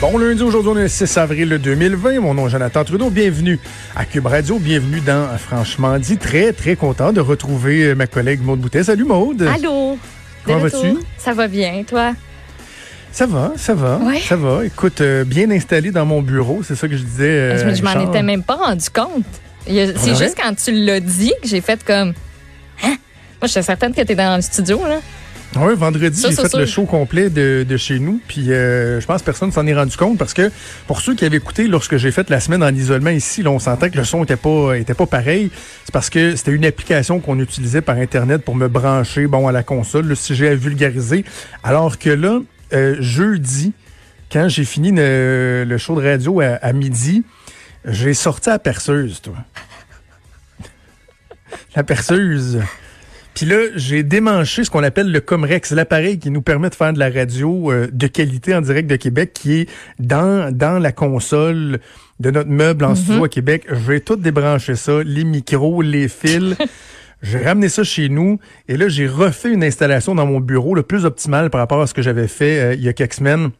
Bon lundi, aujourd'hui, on est le 6 avril 2020. Mon nom est Jonathan Trudeau. Bienvenue à Cube Radio. Bienvenue dans Franchement dit. Très, très content de retrouver euh, ma collègue Maude Boutet. Salut Maude. Allô? Comment vas-tu? Ça va bien, toi? Ça va, ça va, Ouais. ça va. Écoute, euh, bien installé dans mon bureau, c'est ça que je disais. euh, je je m'en étais même pas rendu compte. C'est vrai? juste quand tu l'as dit que j'ai fait comme. Hein? Moi, j'étais certaine que tu étais dans le studio, là. Oui, vendredi, j'ai fait sûr. le show complet de, de chez nous. Puis euh, je pense que personne s'en est rendu compte parce que pour ceux qui avaient écouté lorsque j'ai fait la semaine en isolement ici, là, on sentait que le son était pas était pas pareil. C'est parce que c'était une application qu'on utilisait par Internet pour me brancher bon à la console, le sujet à vulgariser. Alors que là, euh, jeudi, quand j'ai fini le, le show de radio à, à midi, j'ai sorti la perceuse, toi. La perceuse. Puis là, j'ai démanché ce qu'on appelle le Comrex, l'appareil qui nous permet de faire de la radio euh, de qualité en direct de Québec, qui est dans, dans la console de notre meuble en studio à Québec. Je vais tout débrancher ça, les micros, les fils. J'ai ramené ça chez nous et là, j'ai refait une installation dans mon bureau, le plus optimal par rapport à ce que j'avais fait euh, il y a quelques semaines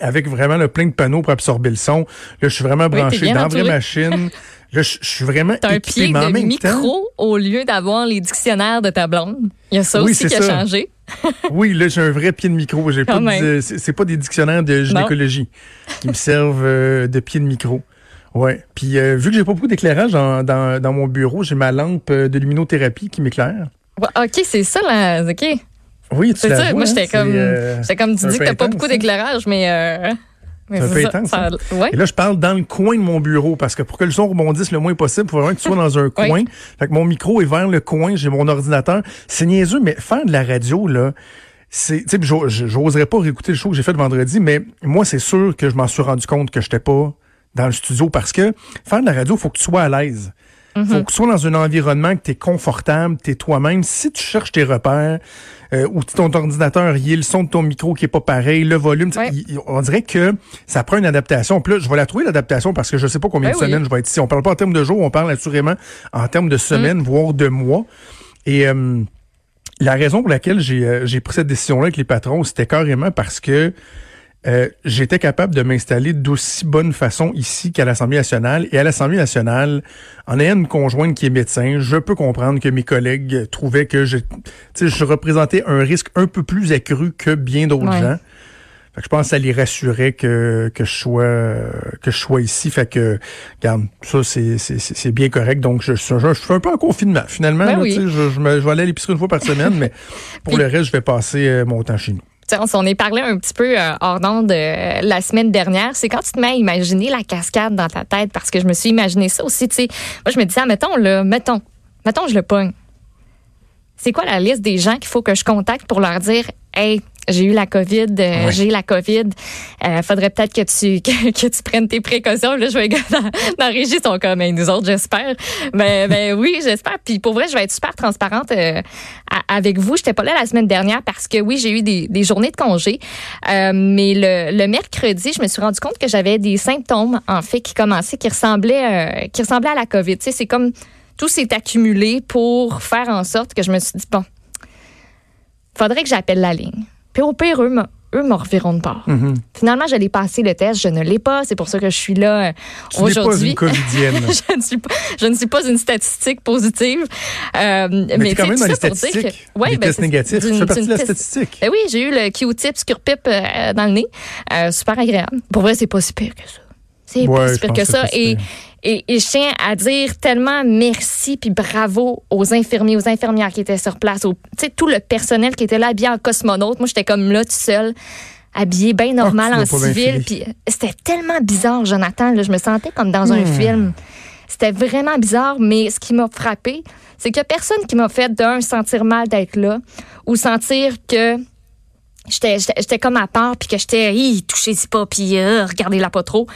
avec vraiment le plein de panneaux pour absorber le son. Là, je suis vraiment branché dans la vraie entouré. machine. Là, je, je suis vraiment T'as un pied de micro temps, au lieu d'avoir les dictionnaires de ta blonde. Il y a ça Oui, aussi qui a changé. Oui, là, j'ai un vrai pied de micro. J'ai pas de- c'est c'est pas des dictionnaires de gynécologie qui me servent euh, de pied de micro. Ouais. Puis euh, vu que j'ai pas beaucoup d'éclairage dans, dans, dans mon bureau, j'ai ma lampe euh, de luminothérapie qui m'éclaire. Ouais, OK, c'est ça, là. OK. Oui, tu C'est la ça. vois, Moi, hein? j'étais C'est, comme. euh, J'étais comme, tu dis que t'as pas beaucoup hein? d'éclairage, mais. C'est un peu ça, ça- ouais. Et là, je parle dans le coin de mon bureau parce que pour que le son rebondisse le moins possible, il faut vraiment que tu sois dans un Oui. coin. Fait que mon micro est vers le coin, j'ai mon ordinateur. C'est niaiseux, mais faire de la radio, là, c'est, tu sais, j'o- j'oserais pas réécouter le show que j'ai fait le vendredi, mais moi, c'est sûr que je m'en suis rendu compte que j'étais pas dans le studio parce que faire de la radio, faut que tu sois à l'aise. Faut que tu sois dans un environnement que tu es confortable, tu es toi-même. Si tu cherches tes repères, euh, ou ton ordinateur, il y a le son de ton micro qui est pas pareil, le volume, Ouais. il- on dirait que ça prend une adaptation. Puis là, je vais la trouver, l'adaptation, parce que je sais pas combien Ben de oui. semaines je vais être ici. On parle pas en termes de jours, on parle assurément en termes de semaines, voire de mois. Et euh, la raison pour laquelle j'ai euh, j'ai pris cette décision-là avec les patrons, c'était carrément parce que euh, j'étais capable de m'installer d'aussi bonne façon ici qu'à l'Assemblée nationale. Et à l'Assemblée nationale, en ayant une conjointe qui est médecin, je peux comprendre que mes collègues trouvaient que je, tu sais, je représentais un risque un peu plus accru que bien d'autres Ouais. gens. Fait que je pense que ça les rassurait que, que je sois que je sois ici. Fait que, regarde, ça c'est c'est- c'est c'est bien correct. Donc je, je, je suis un peu en confinement. Finalement, Ben là, oui. je, je, me- je vais aller à l'épicerie une fois par semaine, mais pour Puis- le reste, je vais passer euh, mon temps chez nous. On s'en est parlé un petit peu euh, hors d'onde euh, la semaine dernière. C'est quand tu te mets à imaginer la cascade dans ta tête, parce que je me suis imaginé ça aussi. Tu sais, moi, je me disais, ah, mettons, là, mettons, mettons, je le pogne. C'est quoi la liste des gens qu'il faut que je contacte pour leur dire, hey, j'ai eu la COVID, euh, j'ai la COVID. Euh, faudrait peut-être que tu que, que tu prennes tes précautions. Là, je vais dans, dans la régie, sont comme hey, nous autres, j'espère. Ben, ben oui, j'espère. Puis pour vrai, je vais être super transparente euh, à- avec vous. J'étais pas là la semaine dernière parce que oui, j'ai eu des, des journées de congé. Euh, mais le, le mercredi, je me suis rendu compte que j'avais des symptômes en fait qui commençaient, qui ressemblaient, qui ressemblaient à la COVID. Tu sais, c'est comme tout s'est accumulé pour faire en sorte que je me suis dit bon, faudrait que j'appelle la ligne. Puis au pire, eux, eux me reviront de part. Mhm. Finalement, j'allais passer le test. Je ne l'ai pas. C'est pour ça que je suis là euh, aujourd'hui. je, ne suis pas, je ne suis pas une statistique positive. Euh, mais Mais, quand même dans les statistiques. que- Ouais, des ben, tests négatifs. Tu d'une- fais partie de la statistique. Ben oui, j'ai eu le Q-tip scurpip euh, dans le nez. Euh, super agréable. Pour vrai, c'est pas si pire que ça. C'est Ouais, pas si pire que que ça. Et. Et, et je tiens à dire tellement merci puis bravo aux infirmiers, aux infirmières qui étaient sur place, au, tout le personnel qui était là habillé en cosmonaute. Moi, j'étais comme là, tout seul, habillé bien normal Ah, tu en civil. Puis euh, c'était tellement bizarre, Jonathan. là, je me sentais comme dans un Hmm. film. C'était vraiment bizarre, mais ce qui m'a frappé, c'est que personne qui m'a fait d'un sentir mal d'être là ou sentir que j'étais comme à part puis que j'étais touchez-y pas puis euh, regardez-la pas trop.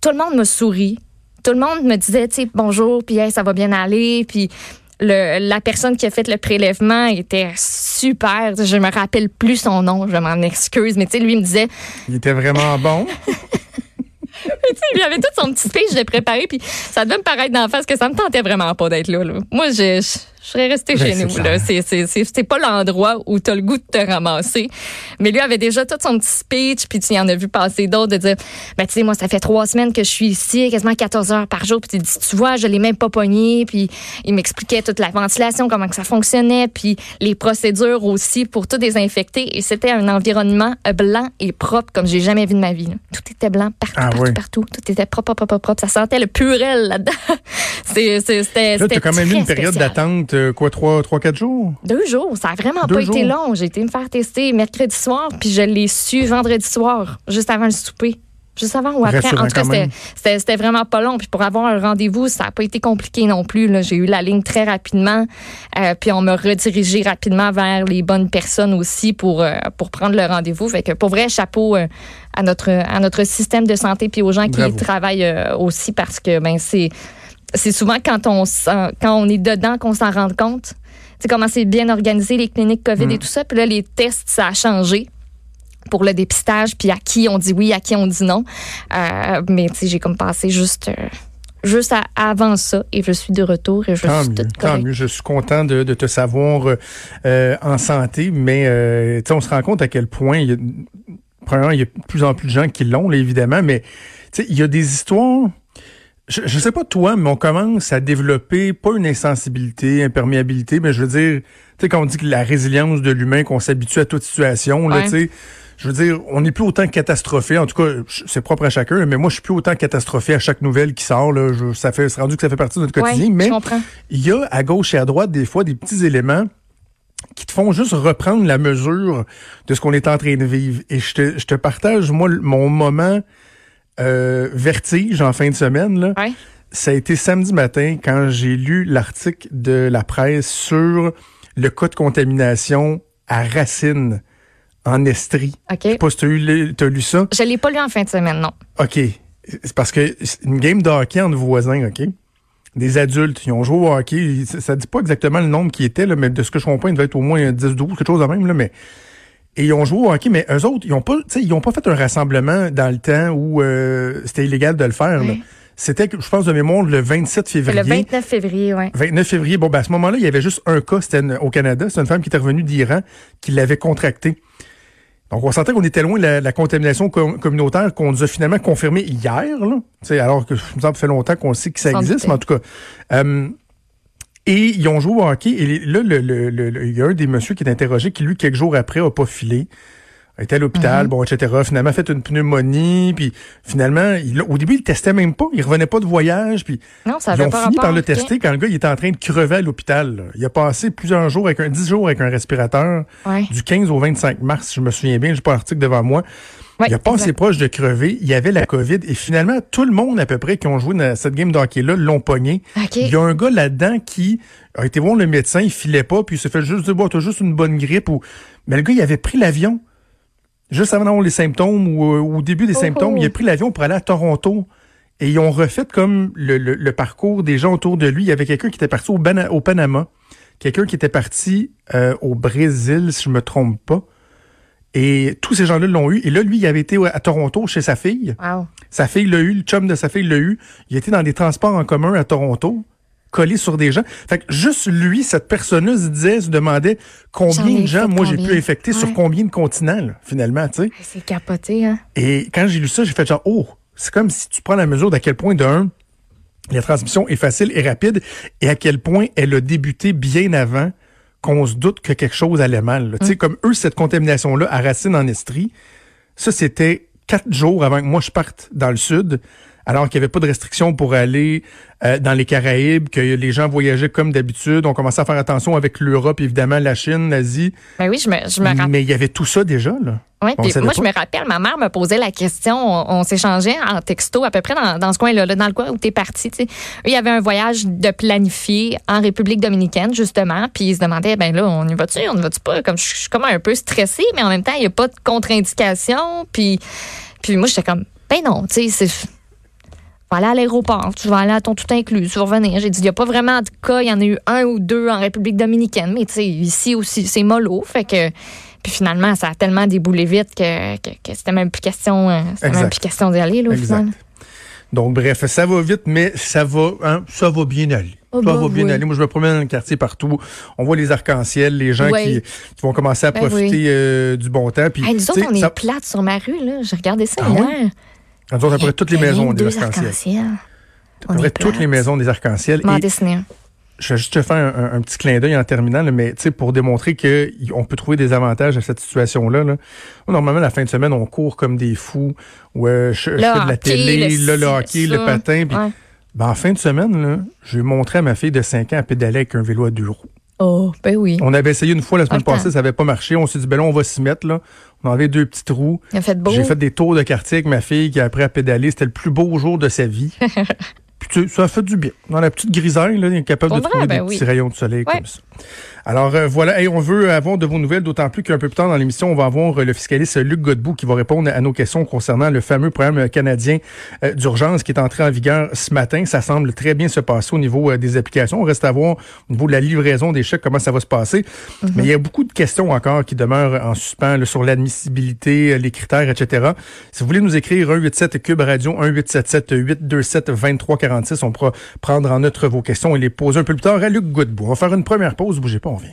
Tout le monde me sourit. Tout le monde me disait tu sais bonjour puis hey, ça va bien aller puis le, la personne qui a fait le prélèvement était super. Je me rappelle plus son nom, je m'en excuse, mais tu sais, lui il me disait, Il était vraiment bon. il avait tout son petit speech de préparé, puis ça devait me paraître d'en face que ça me tentait vraiment pas d'être là, là. Moi, je, je, Je serais restée Ben, chez nous. là. C'est- c'est- c'est- C'est pas l'endroit où tu as le goût de te ramasser. Mais lui avait déjà tout son petit speech, puis tu y en as vu passer d'autres, de dire ben, tu sais, moi, ça fait trois semaines que je suis ici, quasiment 14 heures par jour. Puis tu dis, tu vois, je l'ai même pas pogné. Puis il m'expliquait toute la ventilation, comment que ça fonctionnait, puis les procédures aussi pour tout désinfecter. Et c'était un environnement blanc et propre comme j'ai jamais vu de ma vie. là. Tout était blanc partout, Ah partout, oui. partout. Tout était propre, propre, propre, propre. Ça sentait le purel là-dedans. C'était Là, as quand même eu une période d'attente, euh, quoi, trois, trois, quatre jours? Deux jours. Ça a vraiment Deux pas été long. J'ai été me faire tester mercredi soir, puis je l'ai su vendredi soir, juste avant le souper. Juste avant ou après. Rassurant En tout cas, c'était- vraiment pas long. Puis pour avoir un rendez-vous, ça n'a pas été compliqué non plus. J'ai eu la ligne très rapidement. Euh, puis on m'a redirigé rapidement vers les bonnes personnes aussi pour, euh, pour prendre le rendez-vous. Fait que pour vrai, chapeau euh, à, notre, à notre système de santé puis aux gens qui Bravo. y travaillent euh, aussi parce que ben c'est c'est souvent quand on quand on est dedans qu'on s'en rend compte. Tu sais comment c'est bien organisé les cliniques Covid Mm. et tout ça. Puis là les tests ça a changé pour le dépistage puis à qui on dit oui, à qui on dit non. Euh, mais tu sais j'ai comme passé juste euh, juste à- avant ça et je suis de retour et je Tant suis mieux, toute tant correcte. mieux. Je suis content de, de te savoir euh, en santé, mais tu sais, on se rend compte à quel point il y a, premièrement, il y a de plus en plus de gens qui l'ont, évidemment, mais il y a des histoires. Je, je sais pas toi, mais on commence à développer pas une insensibilité, imperméabilité, mais je veux dire, tu sais, quand on dit que la résilience de l'humain, qu'on s'habitue à toute situation, là, tu sais. Je veux dire, on n'est plus autant catastrophé. En tout cas, c'est propre à chacun, mais moi, je suis plus autant catastrophé à chaque nouvelle qui sort. Là. Je- ça fait, c'est rendu que ça fait partie de notre Ouais, quotidien. mais il y a à gauche et à droite des fois des petits éléments qui te font juste reprendre la mesure de ce qu'on est en train de vivre. Et je te, je te partage, moi, mon moment euh, vertige en fin de semaine. Là. Ouais. Ça a été samedi matin quand j'ai lu l'article de la presse sur le cas de contamination à Racine, en Estrie. OK. Je sais pas si le- t'as lu ça. Je l'ai pas lu en fin de semaine, non. OK. C'est parce que c'est une game de hockey entre voisins, OK? Des adultes, ils ont joué au hockey. Ça, dit pas exactement le nombre qui était, là, mais de ce que je comprends, il devait être au moins 10, 12, quelque chose de même, là, mais. Et ils ont joué au hockey, mais eux autres, ils ont pas, ils ont pas fait un rassemblement dans le temps où euh, c'était illégal de le faire. là. C'était, je pense de mémoire, le 27 C'est février. le 29 février, ouais. 29 février. Bon, ben, à ce moment-là, il y avait juste un cas, c'était au Canada. C'est une femme qui était revenue d'Iran qui l'avait contracté. Donc, on sentait qu'on était loin de la, la contamination com- communautaire qu'on nous a finalement confirmé hier, là. Tu sais, alors que, ça fait longtemps qu'on sait que ça existe, mais en tout cas. Euh, et ils ont joué au hockey. Et là, le, le- le- le- il y a un des messieurs qui est interrogé qui, lui, quelques jours après, a pas filé. Été à Mhm. l'hôpital, bon, etc. Finalement, a fait une pneumonie. Puis, finalement, il, au début, il testait même pas. Il revenait pas de voyage. Puis, Non, ça ils ont pas fini par le tester quand le gars il était en train de crever à l'hôpital. Il a passé plusieurs jours avec un 10 jours avec un respirateur Ouais. du 15 au 25 mars, si je me souviens bien, j'ai pas l'article devant moi. Ouais, il a pas exact. proche de crever, il y avait la COVID et finalement tout le monde à peu près qui ont joué dans cette game de hockey là l'ont pogné. OK. Il y a un gars là-dedans qui a été voir le médecin, il filait pas puis il s'est fait juste dire bon, t'as juste une bonne grippe ou mais le gars il avait pris l'avion juste avant les symptômes ou euh, au début des Oh, symptômes, oh. il a pris l'avion pour aller à Toronto. Et ils ont refait comme le, le- le parcours des gens autour de lui. Il y avait quelqu'un qui était parti au, Bana- au Panama, quelqu'un qui était parti euh, au Brésil, si je me trompe pas. Et tous ces gens-là l'ont eu. Et là, lui, il avait été à Toronto chez sa fille. Wow. Sa fille l'a eu, le chum de sa fille l'a eu. Il était dans des transports en commun à Toronto, collé sur des gens. Fait que juste lui, cette personne-là se disait, se demandait combien de gens, moi, j'ai pu infecter sur combien de continents, là, finalement, tu sais. C'est capoté, hein? Et quand j'ai lu ça, j'ai fait genre, oh, c'est comme si tu prends la mesure d'à quel point, de un, la transmission est facile et rapide, et à quel point elle a débuté bien avant qu'on se doute que quelque chose allait mal. Tu sais, comme eux, cette contamination-là à Racine en Estrie, ça, c'était quatre jours avant que moi je parte dans le sud, alors qu'il n'y avait pas de restrictions pour aller euh, dans les Caraïbes, que les gens voyageaient comme d'habitude. On commençait à faire attention avec l'Europe, évidemment, la Chine, l'Asie. Ben oui, je me, je me rappelle. Mais il y avait tout ça déjà, là. On puis moi, pas. je me rappelle, ma mère me posait la question. On, on s'échangeait en texto à peu près dans, dans ce coin-là, là, dans le coin où tu es parti. Eux, il y avait un voyage de planifié en République dominicaine, justement. Puis ils se demandaient, ben là, on y va-tu, on y va-tu pas? Comme, je je suis comme un peu stressée, mais en même temps, il n'y a pas de contre-indication. Puis, puis moi, j'étais comme, ben non, tu sais, c'est. Tu vas aller à l'aéroport, tu vas aller à ton tout inclus, tu vas revenir. J'ai dit, il n'y a pas vraiment de cas, il y en a eu un ou deux en République dominicaine, mais tu sais, ici aussi, c'est mollo. Fait que. Puis finalement, ça a tellement déboulé vite que, que, que c'était même plus question, euh, c'était même plus question d'y aller, là, au Exact. final. Donc, bref, ça va vite, mais ça va, hein, ça va bien aller. Oh, ça bah va bien oui. aller. Moi, je me promène dans le quartier partout. On voit les arcs-en-ciel, les gens qui, qui vont commencer à Ben profiter oui. euh, du bon temps. Puis, Hey, nous autres, on est ça- plate sur ma rue, là. J'ai regardé ça Ah hier. Nous autres, après toutes les maisons des arcs-en-ciel. On Après est toutes les maisons des arcs-en-ciel. M'en dessiner je vais juste te faire un, un- un petit clin d'œil en terminant, là, mais tu sais, pour démontrer qu'on peut trouver des avantages à cette situation-là. Là. Normalement, la fin de semaine, on court comme des fous. Ouais, je, je fais de la télé, le hockey, ça. le patin. Ouais. ben, en fin de semaine, là, j'ai montré à ma fille de 5 ans à pédaler avec un vélo à deux roues. Oh, ben oui. On avait essayé une fois la semaine Attends. passée, ça n'avait pas marché. On s'est dit, ben là, on va s'y mettre. Là. On avait deux petites roues. Il a fait beau. J'ai fait des tours de quartier avec ma fille qui a appris à pédaler. C'était le plus beau jour de sa vie. Puis ça fait du bien. Dans la petite grisaille, là, il est capable de vrai, trouver ben des oui. petits rayons de soleil Ouais. comme ça. Alors euh, voilà, Hey, on veut avoir de vos nouvelles, d'autant plus qu'un peu plus tard dans l'émission, on va avoir euh, le fiscaliste Luc Godbout qui va répondre à nos questions concernant le fameux programme euh, canadien euh, d'urgence qui est entré en vigueur ce matin. Ça semble très bien se passer au niveau euh, des applications. On reste à voir au niveau de la livraison des chèques comment ça va se passer. Mais il y a beaucoup de questions encore qui demeurent en suspens là, sur l'admissibilité, les critères, etc. Si vous voulez nous écrire 187 Cube Radio 1877 827 2346, on pourra prendre en note vos questions et les poser un peu plus tard à Luc Godbout. On va faire une première pause, bougez pas, on vient.